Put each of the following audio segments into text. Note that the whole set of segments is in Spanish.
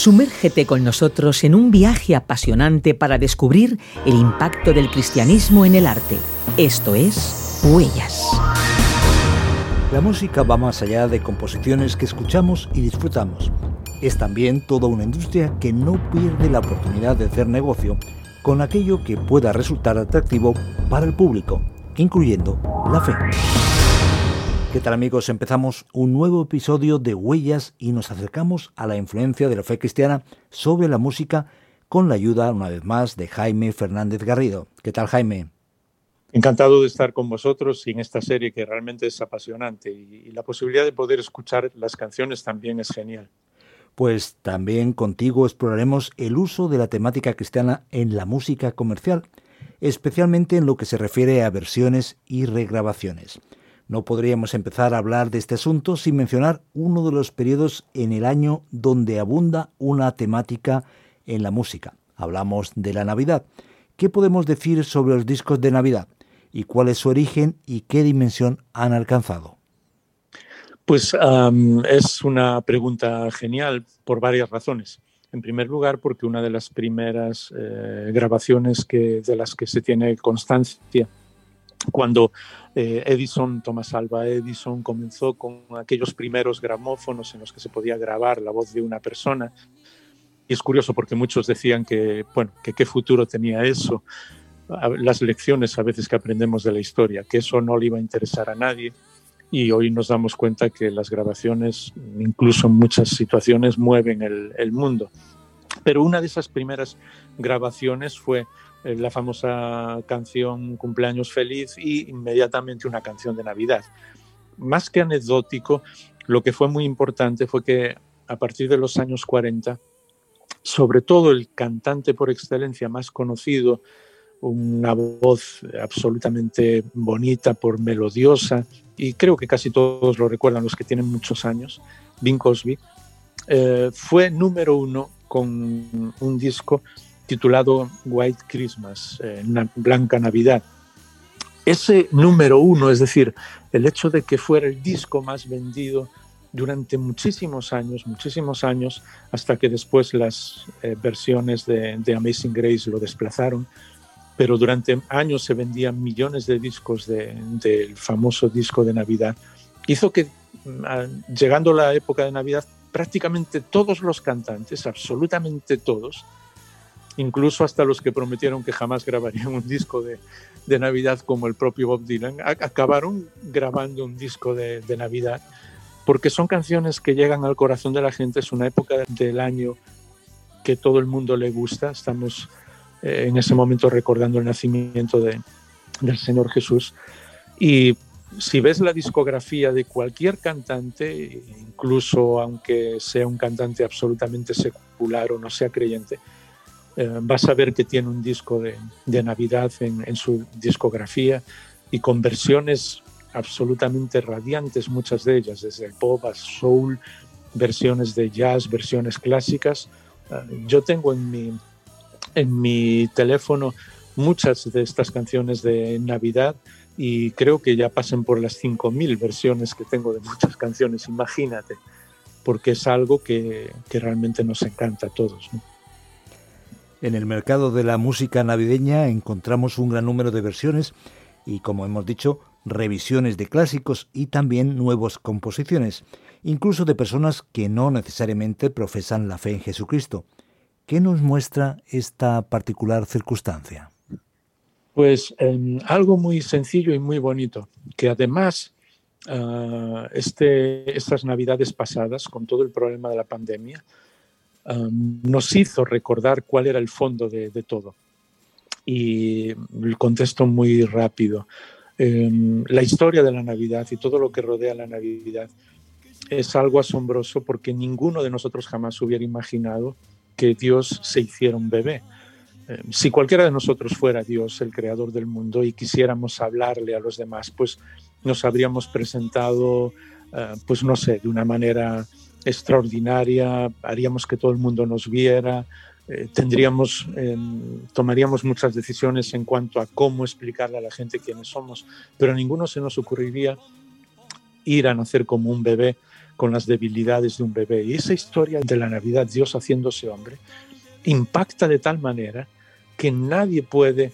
Sumérgete con nosotros en un viaje apasionante para descubrir el impacto del cristianismo en el arte. Esto es Huellas. La música va más allá de composiciones que escuchamos y disfrutamos. Es también toda una industria que no pierde la oportunidad de hacer negocio con aquello que pueda resultar atractivo para el público, incluyendo la fe. ¿Qué tal amigos? Empezamos un nuevo episodio de Huellas y nos acercamos a la influencia de la fe cristiana sobre la música con la ayuda, una vez más, de Jaime Fernández Garrido. ¿Qué tal Jaime? Encantado de estar con vosotros en esta serie que realmente es apasionante y, la posibilidad de poder escuchar las canciones también es genial. Pues también contigo exploraremos el uso de la temática cristiana en la música comercial, especialmente en lo que se refiere a versiones y regrabaciones. No podríamos empezar a hablar de este asunto sin mencionar uno de los periodos en el año donde abunda una temática en la música. Hablamos de la Navidad. ¿Qué podemos decir sobre los discos de Navidad? ¿Y cuál es su origen y qué dimensión han alcanzado? Pues es una pregunta genial por varias razones. En primer lugar, porque una de las primeras eh, grabaciones que, de las que se tiene constancia cuando eh, Edison, Thomas Alva Edison, comenzó con aquellos primeros gramófonos en los que se podía grabar la voz de una persona. Y es curioso porque muchos decían que, bueno, que qué futuro tenía eso, las lecciones a veces que aprendemos de la historia, que eso no le iba a interesar a nadie. Y hoy nos damos cuenta que las grabaciones, incluso en muchas situaciones, mueven el, el mundo. Pero una de esas primeras grabaciones fue la famosa canción Cumpleaños Feliz y inmediatamente una canción de Navidad. Más que anecdótico, lo que fue muy importante fue que a partir de los años 40, sobre todo el cantante por excelencia más conocido, una voz absolutamente bonita, por melodiosa, y creo que casi todos lo recuerdan los que tienen muchos años, Bing Cosby, eh, fue número uno con un disco titulado White Christmas, eh, Blanca Navidad. Ese número uno, es decir, el hecho de que fuera el disco más vendido durante muchísimos años, muchísimos años, hasta que después las eh, versiones de, Amazing Grace lo desplazaron, pero durante años se vendían millones de discos del famoso disco de Navidad, hizo que, mm, llegando la época de Navidad, prácticamente todos los cantantes, absolutamente todos, incluso hasta los que prometieron que jamás grabarían un disco de, Navidad como el propio Bob Dylan, acabaron grabando un disco de, Navidad porque son canciones que llegan al corazón de la gente, es una época del año que todo el mundo le gusta, estamos eh, en ese momento recordando el nacimiento de, del Señor Jesús y si ves la discografía de cualquier cantante, incluso aunque sea un cantante absolutamente secular o no sea creyente, eh, vas a ver que tiene un disco de, Navidad en, su discografía y con versiones absolutamente radiantes, muchas de ellas, desde el pop a soul, versiones de jazz, versiones clásicas. Eh, yo tengo en mi, en mi teléfono muchas de estas canciones de Navidad y creo que ya pasen por las 5.000 versiones que tengo de muchas canciones, imagínate, porque es algo que, que realmente nos encanta a todos. En el mercado de la música navideña encontramos un gran número de versiones y, como hemos dicho, revisiones de clásicos y también nuevas composiciones, incluso de personas que no necesariamente profesan la fe en Jesucristo. ¿Qué nos muestra esta particular circunstancia? Pues em, algo muy sencillo y muy bonito, que además ah, este, estas navidades pasadas, con todo el problema de la pandemia, nos hizo recordar cuál era el fondo de, todo. Y el contexto muy rápido. Em, la historia de la Navidad y todo lo que rodea la Navidad es algo asombroso porque ninguno de nosotros jamás hubiera imaginado que Dios se hiciera un bebé. Eh, si cualquiera de nosotros fuera Dios, el creador del mundo, y quisiéramos hablarle a los demás, pues nos habríamos presentado, eh, pues no sé, de una manera extraordinaria, haríamos que todo el mundo nos viera, eh, tendríamos, em, tomaríamos muchas decisiones en cuanto a cómo explicarle a la gente quiénes somos, pero ninguno se nos ocurriría ir a nacer como un bebé con las debilidades de un bebé. Y esa historia de la Navidad, Dios haciéndose hombre, impacta de tal manera que nadie puede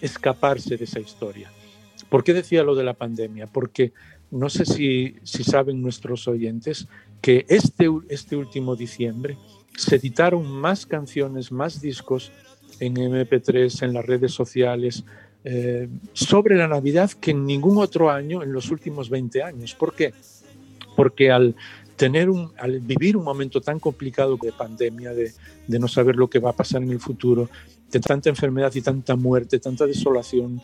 escaparse de esa historia. ¿Por qué decía lo de la pandemia? Porque no sé si, si saben nuestros oyentes que este, este último diciembre se editaron más canciones, más discos en MP3, en las redes sociales, eh, sobre la Navidad que en ningún otro año en los últimos 20 años. ¿Por qué? Porque al tener un, al vivir un momento tan complicado de pandemia, de, de, no saber lo que va a pasar en el futuro, de tanta enfermedad y tanta muerte, tanta desolación,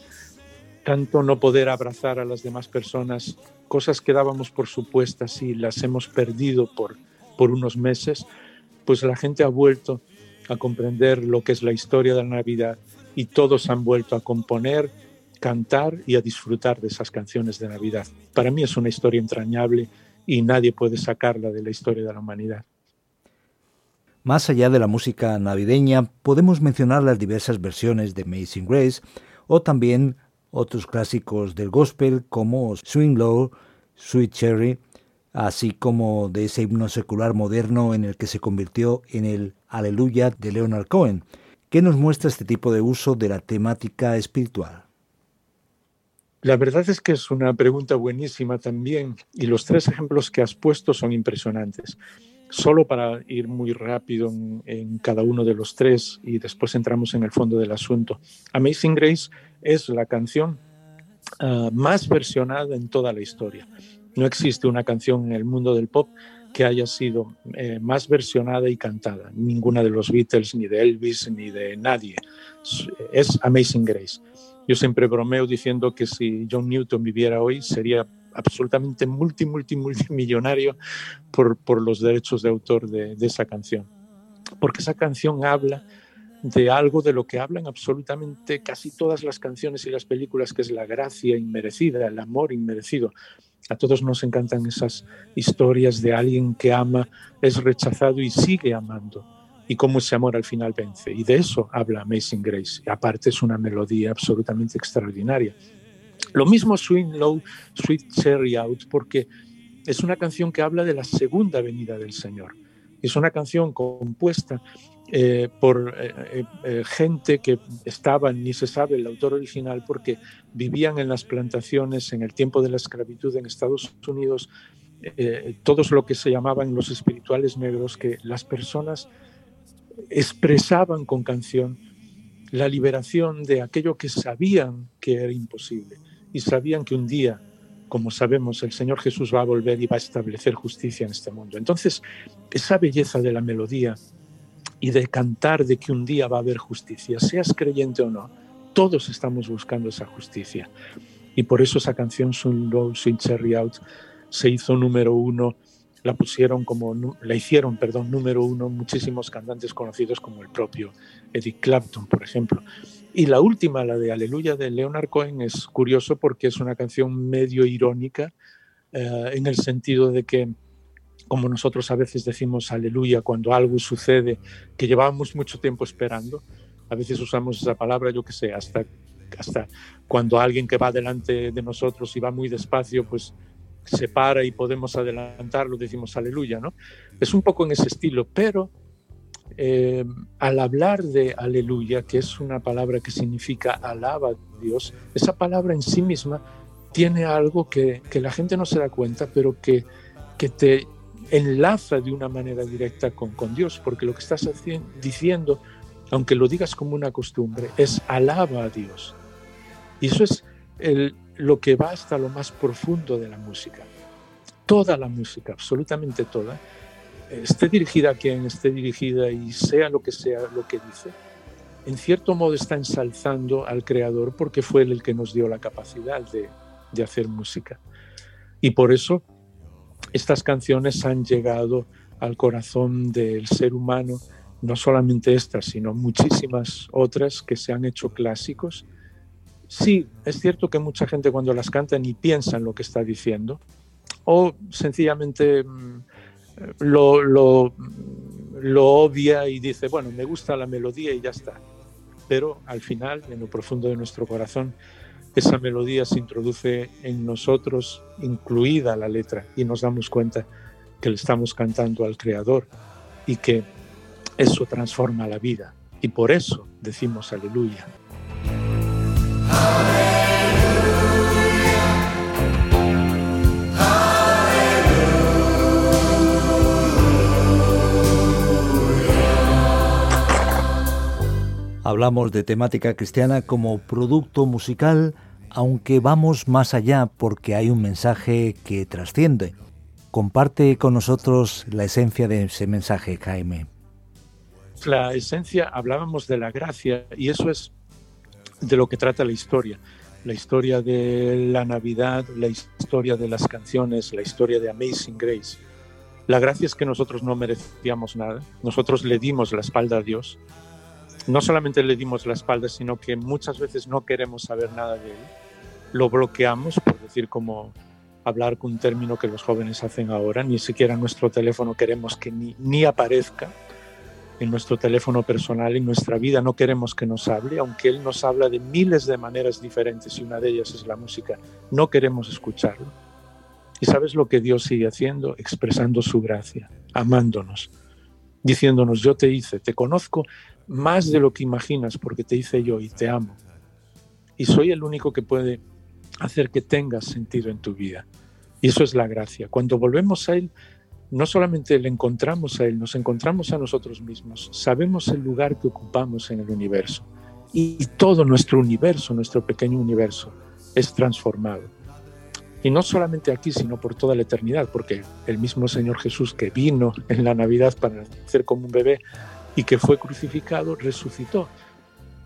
tanto no poder abrazar a las demás personas, cosas que dábamos por supuestas y las hemos perdido por, por unos meses, pues la gente ha vuelto a comprender lo que es la historia de la Navidad y todos han vuelto a componer, cantar y a disfrutar de esas canciones de Navidad. Para mí es una historia entrañable y nadie puede sacarla de la historia de la humanidad. Más allá de la música navideña, podemos mencionar las diversas versiones de Amazing Grace o también otros clásicos del gospel como Swing Low, Sweet Cherry, así como de ese himno secular moderno en el que se convirtió en el Aleluya de Leonard Cohen. ¿Qué nos muestra este tipo de uso de la temática espiritual? La verdad es que es una pregunta buenísima también y los tres ejemplos que has puesto son impresionantes. Solo para ir muy rápido en, cada uno de los tres y después entramos en el fondo del asunto. Amazing Grace es la canción uh, más versionada en toda la historia. No existe una canción en el mundo del pop que haya sido eh, más versionada y cantada. Ninguna de los Beatles, ni de Elvis, ni de nadie. Es Amazing Grace. Yo siempre bromeo diciendo que si John Newton viviera hoy sería absolutamente multi, multi, multimillonario por, por los derechos de autor de, de esa canción. Porque esa canción habla de algo de lo que hablan absolutamente casi todas las canciones y las películas, que es la gracia inmerecida, el amor inmerecido. A todos nos encantan esas historias de alguien que ama, es rechazado y sigue amando. Y cómo ese amor al final vence. Y de eso habla Amazing Grace. Y aparte es una melodía absolutamente extraordinaria. Lo mismo Swing Low, Sweet Cherry Out, porque es una canción que habla de la segunda venida del Señor. Es una canción compuesta eh, por eh, eh, eh, gente que estaba, ni se sabe el autor original, porque vivían en las plantaciones en el tiempo de la esclavitud en Estados Unidos, todos lo que se llamaban los espirituales negros, que las personas expresaban con canción la liberación de aquello que sabían que era imposible y sabían que un día como sabemos, el Señor Jesús va a volver y va a establecer justicia en este mundo. Entonces, esa belleza de la melodía y de cantar de que un día va a haber justicia, seas creyente o no, todos estamos buscando esa justicia. Y por eso esa canción Sun Low, Cherry Out se hizo número uno, la pusieron como, la hicieron, perdón, número uno muchísimos cantantes conocidos como el propio Eric Clapton, por ejemplo. Y la última, la de Aleluya de Leonard Cohen, es curioso porque es una canción medio irónica eh, en el sentido de que como nosotros a veces decimos aleluya cuando algo sucede que llevábamos mucho tiempo esperando. A veces usamos esa palabra, yo que sé, hasta, hasta cuando alguien que va delante de nosotros y va muy despacio, pues se para y podemos adelantarlo, decimos aleluya, ¿no? Es un poco en ese estilo, pero eh, al hablar de aleluya, que es una palabra que significa alaba a Dios, esa palabra en sí misma tiene algo que, que la gente no se da cuenta, pero que, que te enlaza de una manera directa con, con Dios, porque lo que estás diciendo, aunque lo digas como una costumbre, es alaba a Dios. Y eso es el, lo que va hasta lo más profundo de la música. Toda la música, absolutamente toda, esté dirigida a quien esté dirigida y sea lo que sea lo que dice, en cierto modo está ensalzando al Creador porque fue él el que nos dio la capacidad de, de hacer música. Y por eso estas canciones han llegado al corazón del ser humano, no solamente estas, sino muchísimas otras que se han hecho clásicos. Sí, es cierto que mucha gente cuando las canta ni piensa en lo que está diciendo, o sencillamente mm, lo, lo, lo obvia y dice, bueno, me gusta la melodía y ya está. Pero al final, en lo profundo de nuestro corazón, esa melodía se introduce en nosotros, incluida la letra, y nos damos cuenta que le estamos cantando al Creador y que eso transforma la vida. Y por eso decimos aleluya. Hablamos de temática cristiana como producto musical, aunque vamos más allá porque hay un mensaje que trasciende. Comparte con nosotros la esencia de ese mensaje, Jaime. La esencia, hablábamos de la gracia y eso es de lo que trata la historia. La historia de la Navidad, la historia de las canciones, la historia de Amazing Grace. La gracia es que nosotros no merecíamos nada, nosotros le dimos la espalda a Dios no solamente le dimos la espalda, sino que muchas veces no queremos saber nada de él. Lo bloqueamos, por decir como hablar con un término que los jóvenes hacen ahora, ni siquiera nuestro teléfono queremos que ni, ni aparezca en nuestro teléfono personal, en nuestra vida no queremos que nos hable, aunque Él nos habla de miles de maneras diferentes y una de ellas es la música, no queremos escucharlo. ¿Y sabes lo que Dios sigue haciendo? Expresando su gracia, amándonos, diciéndonos, yo te hice, te conozco más de lo que imaginas porque te hice yo y te amo. Y soy el único que puede hacer que tengas sentido en tu vida. Y eso es la gracia. Cuando volvemos a Él, no solamente le encontramos a Él, nos encontramos a nosotros mismos. Sabemos el lugar que ocupamos en el universo. Y todo nuestro universo, nuestro pequeño universo, es transformado. Y no solamente aquí, sino por toda la eternidad, porque el mismo Señor Jesús que vino en la Navidad para nacer como un bebé, y que fue crucificado, resucitó.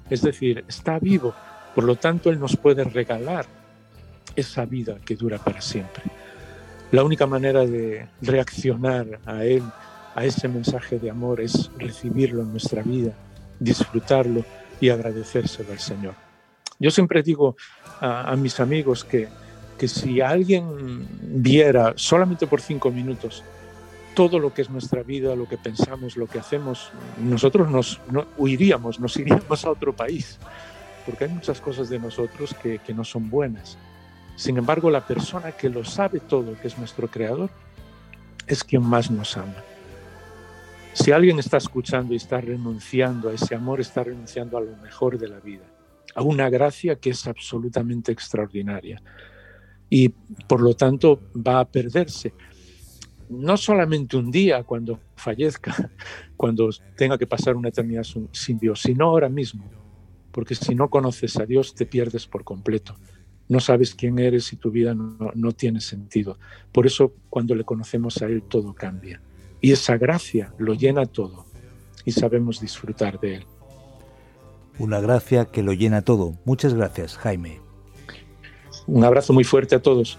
Es decir, está vivo. Por lo tanto, Él nos puede regalar esa vida que dura para siempre. La única manera de reaccionar a Él, a ese mensaje de amor, es recibirlo en nuestra vida, disfrutarlo y agradecérselo al Señor. Yo siempre digo a, a mis amigos que, que si alguien viera solamente por cinco minutos todo lo que es nuestra vida, lo que pensamos, lo que hacemos, nosotros nos huiríamos, nos iríamos a otro país, porque hay muchas cosas de nosotros que, que no son buenas. Sin embargo, la persona que lo sabe todo, que es nuestro creador, es quien más nos ama. Si alguien está escuchando y está renunciando a ese amor, está renunciando a lo mejor de la vida, a una gracia que es absolutamente extraordinaria. Y por lo tanto va a perderse no solamente un día cuando fallezca, cuando tenga que pasar una eternidad sin Dios, sino ahora mismo. Porque si no conoces a Dios, te pierdes por completo. No sabes quién eres y tu vida no, no tiene sentido. Por eso cuando le conocemos a Él todo cambia. Y esa gracia lo llena todo y sabemos disfrutar de Él. Una gracia que lo llena todo. Muchas gracias, Jaime. Un abrazo muy fuerte a todos.